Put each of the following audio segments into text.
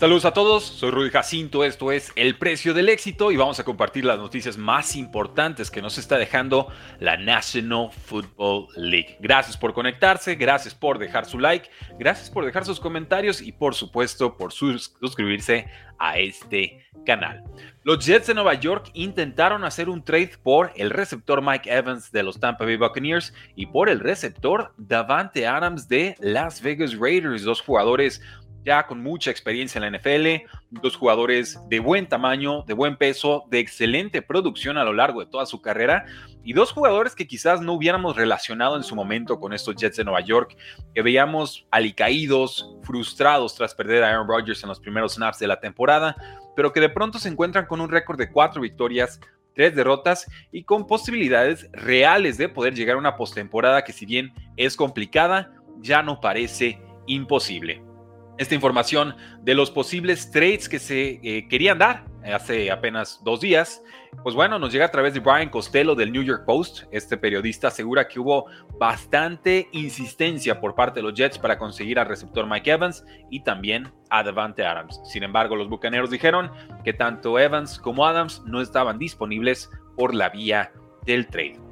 Saludos a todos, soy Rudy Jacinto, esto es El Precio del Éxito y vamos a compartir las noticias más importantes que nos está dejando la National Football League. Gracias por conectarse, gracias por dejar su like, gracias por dejar sus comentarios y por supuesto por suscribirse a este canal. Los Jets de Nueva York intentaron hacer un trade por el receptor Mike Evans de los Tampa Bay Buccaneers y por el receptor Davante Adams de Las Vegas Raiders, dos jugadores ya con mucha experiencia en la NFL, dos jugadores de buen tamaño, de buen peso, de excelente producción a lo largo de toda su carrera y dos jugadores que quizás no hubiéramos relacionado en su momento con estos Jets de Nueva York, que veíamos alicaídos, frustrados tras perder a Aaron Rodgers en los primeros snaps de la temporada, pero que de pronto se encuentran con un récord de cuatro victorias, tres derrotas y con posibilidades reales de poder llegar a una postemporada que si bien es complicada, ya no parece imposible esta información de los posibles trades que se eh, querían dar hace apenas dos días. Pues bueno, nos llega a través de Brian Costello del New York Post. Este periodista asegura que hubo bastante insistencia por parte de los Jets para conseguir al receptor Mike Evans y también a Devante Adams. Sin embargo, los Bucaneros dijeron que tanto Evans como Adams no estaban disponibles por la vía del trade.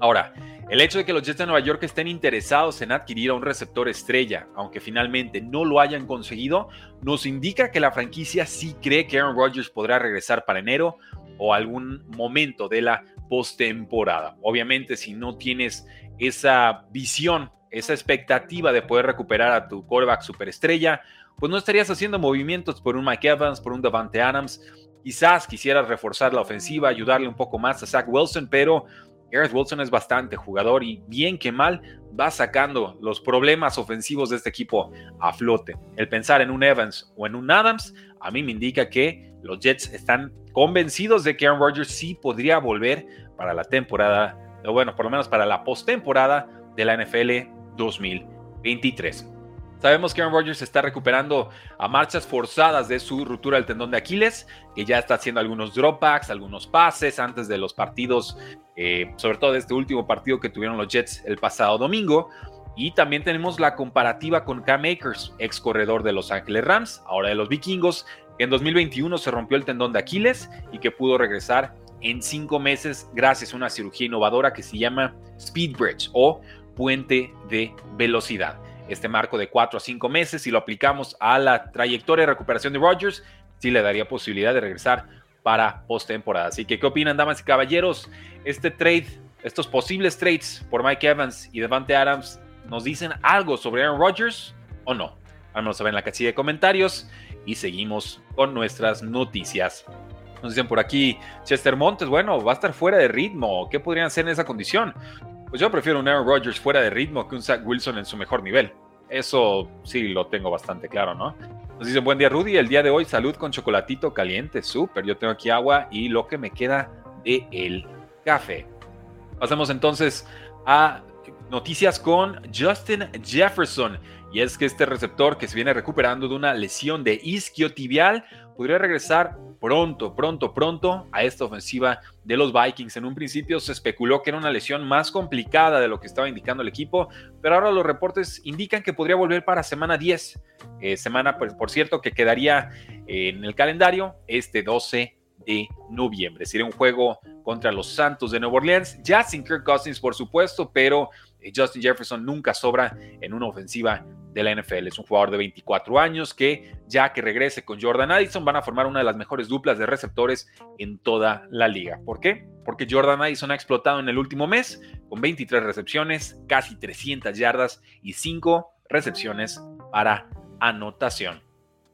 Ahora, el hecho de que los Jets de Nueva York estén interesados en adquirir a un receptor estrella, aunque finalmente no lo hayan conseguido, nos indica que la franquicia sí cree que Aaron Rodgers podrá regresar para enero o algún momento de la postemporada. Obviamente, si no tienes esa visión, esa expectativa de poder recuperar a tu quarterback superestrella, pues no estarías haciendo movimientos por un Mike Evans, por un Davante Adams. Quizás quisieras reforzar la ofensiva, ayudarle un poco más a Zach Wilson, pero Gareth Wilson es bastante jugador y bien que mal va sacando los problemas ofensivos de este equipo a flote. El pensar en un Evans o en un Adams a mí me indica que los Jets están convencidos de que Aaron Rodgers sí podría volver para la temporada, o bueno, por lo menos para la postemporada de la NFL 2023. Sabemos que Aaron Rodgers está recuperando a marchas forzadas de su ruptura del tendón de Aquiles, que ya está haciendo algunos dropbacks, algunos pases antes de los partidos, eh, sobre todo de este último partido que tuvieron los Jets el pasado domingo. Y también tenemos la comparativa con Cam Akers, ex corredor de Los Ángeles Rams, ahora de los Vikingos, que en 2021 se rompió el tendón de Aquiles y que pudo regresar en cinco meses gracias a una cirugía innovadora que se llama Speed Bridge o puente de velocidad este marco de 4 a 5 meses, si lo aplicamos a la trayectoria de recuperación de Rodgers, sí le daría posibilidad de regresar para postemporada. Así que, ¿qué opinan, damas y caballeros? Este trade, estos posibles trades por Mike Evans y Devante Adams, ¿nos dicen algo sobre Aaron Rodgers o no? Vamos a ver en la casilla de comentarios y seguimos con nuestras noticias. Nos dicen por aquí, Chester Montes, bueno, va a estar fuera de ritmo. ¿Qué podrían hacer en esa condición? Pues yo prefiero un Aaron Rodgers fuera de ritmo que un Zach Wilson en su mejor nivel. Eso sí lo tengo bastante claro, ¿no? Nos dice, buen día Rudy, el día de hoy salud con chocolatito caliente, súper, yo tengo aquí agua y lo que me queda de el café. Pasamos entonces a noticias con Justin Jefferson. Y es que este receptor que se viene recuperando de una lesión de isquiotibial podría regresar pronto, pronto, pronto a esta ofensiva de los Vikings. En un principio se especuló que era una lesión más complicada de lo que estaba indicando el equipo, pero ahora los reportes indican que podría volver para semana 10. Eh, semana, pues, por cierto, que quedaría en el calendario este 12 de noviembre. Sería un juego contra los Santos de Nueva Orleans, ya sin Kirk Cousins, por supuesto, pero eh, Justin Jefferson nunca sobra en una ofensiva de la NFL. Es un jugador de 24 años que ya que regrese con Jordan Addison van a formar una de las mejores duplas de receptores en toda la liga. ¿Por qué? Porque Jordan Addison ha explotado en el último mes con 23 recepciones, casi 300 yardas y 5 recepciones para anotación.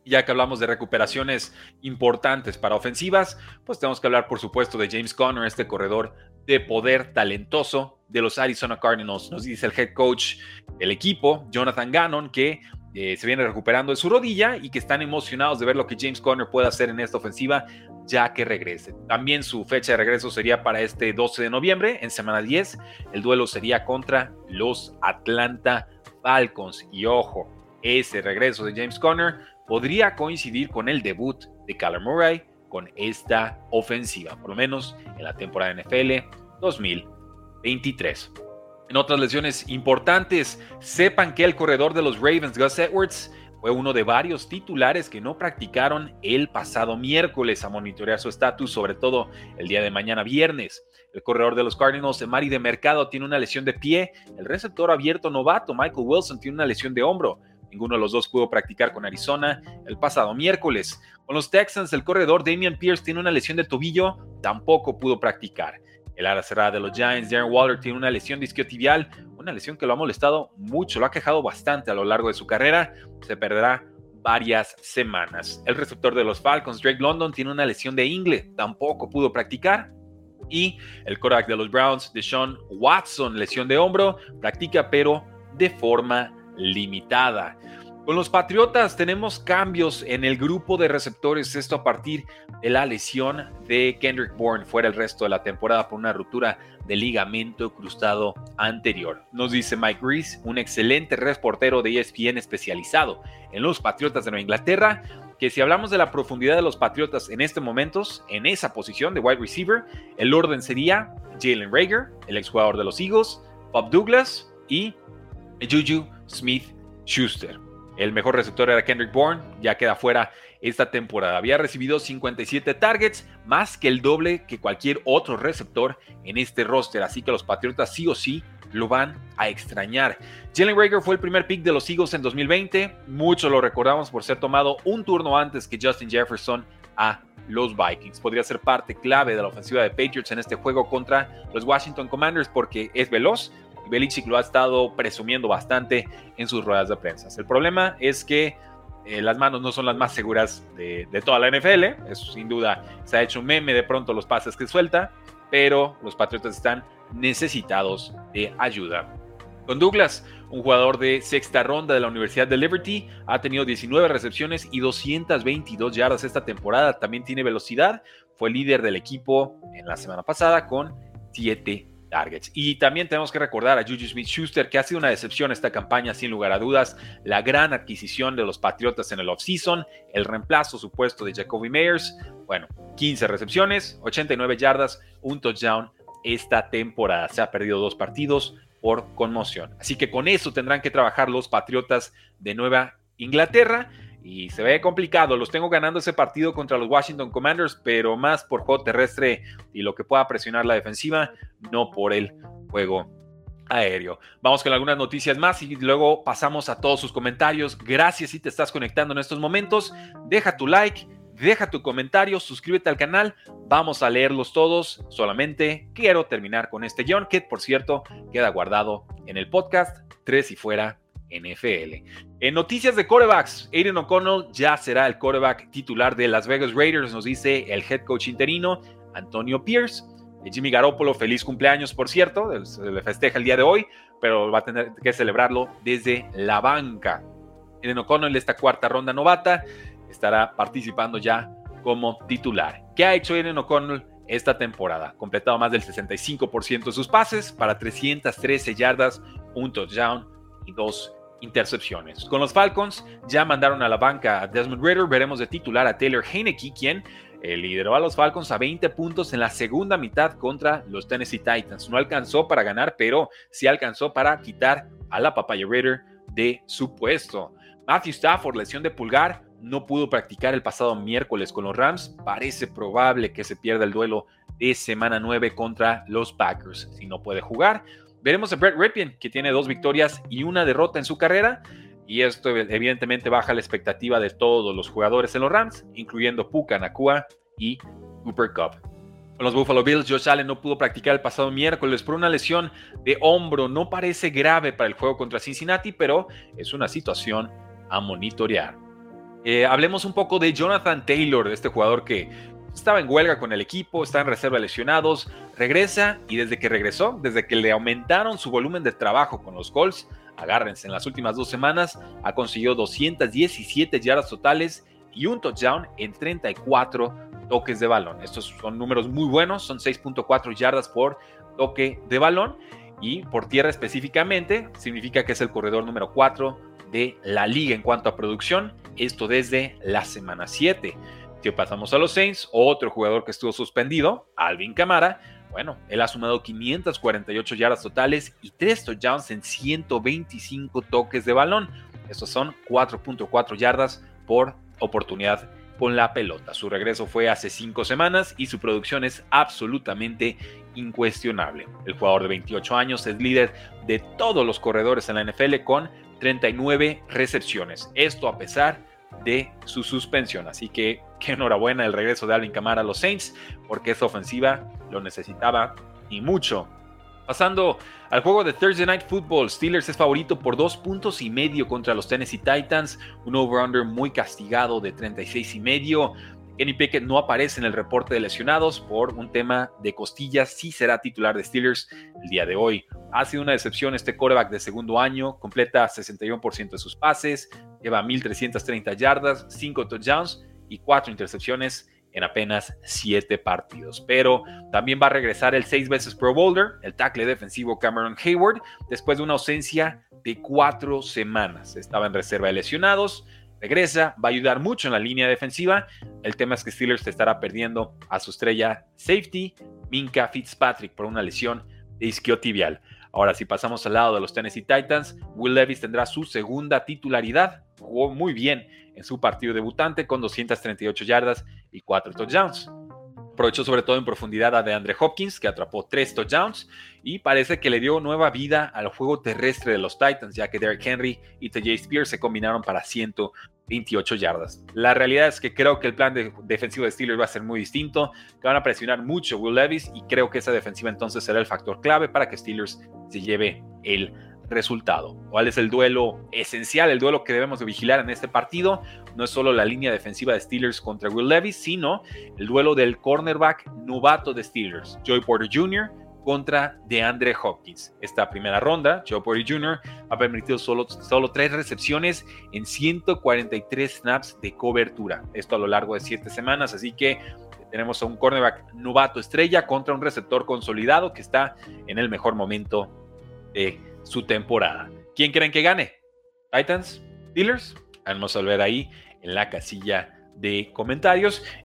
Ya que hablamos de recuperaciones importantes para ofensivas, pues tenemos que hablar por supuesto de James Conner, este corredor de poder talentoso de los Arizona Cardinals. Nos dice el head coach del equipo, Jonathan Gannon, que eh, se viene recuperando de su rodilla y que están emocionados de ver lo que James Conner puede hacer en esta ofensiva ya que regrese. También su fecha de regreso sería para este 12 de noviembre, en semana 10. El duelo sería contra los Atlanta Falcons. Y ojo, ese regreso de James Conner podría coincidir con el debut de Kyler Murray con esta ofensiva, por lo menos en la temporada NFL 2023. En otras lesiones importantes, sepan que el corredor de los Ravens, Gus Edwards, fue uno de varios titulares que no practicaron el pasado miércoles a monitorear su estatus, sobre todo el día de mañana viernes. El corredor de los Cardinals, Mari de Mercado, tiene una lesión de pie. El receptor abierto novato, Michael Wilson, tiene una lesión de hombro. Ninguno de los dos pudo practicar con Arizona el pasado miércoles. Con los Texans, el corredor Damian Pierce tiene una lesión de tobillo, tampoco pudo practicar. El ala cerrada de los Giants, Darren Waller, tiene una lesión disquiotibial, una lesión que lo ha molestado mucho, lo ha quejado bastante a lo largo de su carrera. Se perderá varias semanas. El receptor de los Falcons, Drake London, tiene una lesión de ingle, tampoco pudo practicar. Y el quarterback de los Browns, Deshaun Watson, lesión de hombro, practica pero de forma limitada. Con los Patriotas tenemos cambios en el grupo de receptores, esto a partir de la lesión de Kendrick Bourne fuera el resto de la temporada por una ruptura de ligamento cruzado anterior. Nos dice Mike Reese, un excelente reportero de ESPN especializado en los Patriotas de Nueva Inglaterra, que si hablamos de la profundidad de los Patriotas en este momento, en esa posición de wide receiver, el orden sería Jalen Rager, el exjugador de los Eagles, Bob Douglas y Juju Smith Schuster. El mejor receptor era Kendrick Bourne, ya queda fuera esta temporada. Había recibido 57 targets, más que el doble que cualquier otro receptor en este roster, así que los Patriotas sí o sí lo van a extrañar. Jalen Rager fue el primer pick de los Eagles en 2020, muchos lo recordamos por ser tomado un turno antes que Justin Jefferson a los Vikings. Podría ser parte clave de la ofensiva de Patriots en este juego contra los Washington Commanders porque es veloz, Belichick lo ha estado presumiendo bastante en sus ruedas de prensa. El problema es que eh, las manos no son las más seguras de, toda la NFL. Eso sin duda se ha hecho un meme de pronto los pases que suelta, pero los Patriotas están necesitados de ayuda. Con Douglas, un jugador de sexta ronda de la Universidad de Liberty, ha tenido 19 recepciones y 222 yardas esta temporada. También tiene velocidad. Fue líder del equipo en la semana pasada con 7 y también tenemos que recordar a Juju Smith Schuster, que ha sido una decepción esta campaña, sin lugar a dudas. La gran adquisición de los Patriotas en el offseason, el reemplazo supuesto de Jacoby Meyers. Bueno, 15 recepciones, 89 yardas, un touchdown esta temporada. Se ha perdido dos partidos por conmoción. Así que con eso tendrán que trabajar los Patriotas de Nueva Inglaterra y se ve complicado. Los tengo ganando ese partido contra los Washington Commanders, pero más por juego terrestre y lo que pueda presionar la defensiva, no por el juego aéreo. Vamos con algunas noticias más y luego pasamos a todos sus comentarios. Gracias si te estás conectando en estos momentos. Deja tu like, deja tu comentario, suscríbete al canal. Vamos a leerlos todos. Solamente quiero terminar con este guion que, por cierto, queda guardado en el podcast Tres y Fuera NFL. En noticias de corebacks, Aiden O'Connell ya será el coreback titular de Las Vegas Raiders, nos dice el head coach interino Antonio Pierce. Jimmy Garoppolo, feliz cumpleaños, por cierto, se le festeja el día de hoy, pero va a tener que celebrarlo desde la banca. Aiden O'Connell, esta cuarta ronda novata, estará participando ya como titular. ¿Qué ha hecho Aiden O'Connell esta temporada? Completado más del 65% de sus pases para 313 yardas, un touchdown y dos intercepciones. Con los Falcons ya mandaron a la banca a Desmond Ritter, veremos de titular a Taylor Heineke, quien eh, lideró a los Falcons a 20 puntos en la segunda mitad contra los Tennessee Titans. No alcanzó para ganar, pero sí alcanzó para quitar a la papaya Ritter de su puesto. Matthew Stafford, lesión de pulgar, no pudo practicar el pasado miércoles con los Rams. Parece probable que se pierda el duelo de semana 9 contra los Packers. Si no puede jugar, Veremos a Brett Ripien, que tiene dos victorias y una derrota en su carrera. Y esto evidentemente baja la expectativa de todos los jugadores en los Rams, incluyendo Puka Nakua y Cooper Cup. Con los Buffalo Bills, Josh Allen no pudo practicar el pasado miércoles por una lesión de hombro. No parece grave para el juego contra Cincinnati, pero es una situación a monitorear. Eh, hablemos un poco de Jonathan Taylor, este jugador que estaba en huelga con el equipo, está en reserva lesionados, regresa y desde que regresó, desde que le aumentaron su volumen de trabajo con los Colts, agárrense, en las últimas dos semanas ha conseguido 217 yardas totales y un touchdown en 34 toques de balón. Estos son números muy buenos, son 6.4 yardas por toque de balón y por tierra específicamente significa que es el corredor número 4 de la liga en cuanto a producción, esto desde la semana 7. Pasamos a los Saints, otro jugador que estuvo suspendido, Alvin Camara, bueno, él ha sumado 548 yardas totales y 3 touchdowns en 125 toques de balón. Estos son 4.4 yardas por oportunidad con la pelota. Su regreso fue hace 5 semanas y su producción es absolutamente incuestionable. El jugador de 28 años es líder de todos los corredores en la NFL con 39 recepciones. Esto a pesar de su suspensión. Así que qué enhorabuena el regreso de Alvin Kamara a los Saints, porque esa ofensiva lo necesitaba y mucho. Pasando al juego de Thursday Night Football, Steelers es favorito por dos puntos y medio contra los Tennessee Titans, un over-under muy castigado de 36 y medio. Kenny Pickett no aparece en el reporte de lesionados por un tema de costillas. Sí será titular de Steelers el día de hoy. Ha sido una decepción este quarterback de segundo año. Completa 61% de sus pases. Lleva 1.330 yardas, 5 touchdowns y 4 intercepciones en apenas 7 partidos. Pero también va a regresar el 6 veces Pro Bowler, el tackle defensivo Cameron Hayward, después de una ausencia de 4 semanas. Estaba en reserva de lesionados regresa, va a ayudar mucho en la línea defensiva. El tema es que Steelers estará perdiendo a su estrella safety, Minka Fitzpatrick, por una lesión de isquiotibial. Ahora, si pasamos al lado de los Tennessee Titans, Will Levis tendrá su segunda titularidad. Jugó muy bien en su partido debutante con 238 yardas y 4 touchdowns. Aprovechó sobre todo en profundidad a DeAndre Hopkins, que atrapó tres touchdowns y parece que le dio nueva vida al juego terrestre de los Titans, ya que Derrick Henry y TJ Spears se combinaron para 128 yardas. La realidad es que creo que el plan defensivo de Steelers va a ser muy distinto, que van a presionar mucho Will Levis y creo que esa defensiva entonces será el factor clave para que Steelers se lleve el resultado. ¿Cuál es el duelo esencial, el duelo que debemos de vigilar en este partido? No es solo la línea defensiva de Steelers contra Will Levis, sino el duelo del cornerback novato de Steelers, Joey Porter Jr., contra DeAndre Hopkins. Esta primera ronda, Joey Porter Jr. ha permitido solo, solo tres recepciones en 143 snaps de cobertura. Esto a lo largo de siete semanas, así que tenemos a un cornerback novato estrella contra un receptor consolidado que está en el mejor momento de su temporada. ¿Quién creen que gane? ¿Titans? ¿Steelers? Vamos a ver ahí en la casilla de comentarios.